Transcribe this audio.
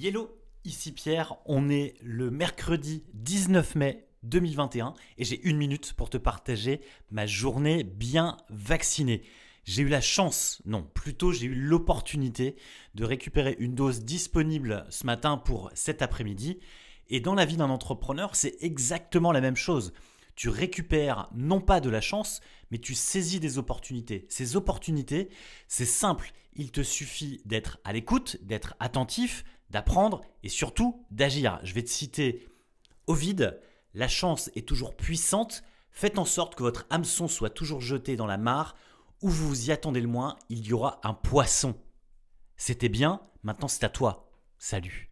Hello, ici Pierre, on est le mercredi 19 mai 2021 et j'ai une minute pour te partager ma journée bien vaccinée. J'ai eu la chance, non, plutôt j'ai eu l'opportunité de récupérer une dose disponible ce matin pour cet après-midi. Et dans la vie d'un entrepreneur, c'est exactement la même chose. Tu récupères non pas de la chance, mais tu saisis des opportunités. Ces opportunités, c'est simple, il te suffit d'être à l'écoute, d'être attentif, d'apprendre et surtout d'agir. Je vais te citer Ovid, la chance est toujours puissante, faites en sorte que votre hameçon soit toujours jeté dans la mare, où vous vous y attendez le moins, il y aura un poisson. C'était bien, maintenant c'est à toi. Salut.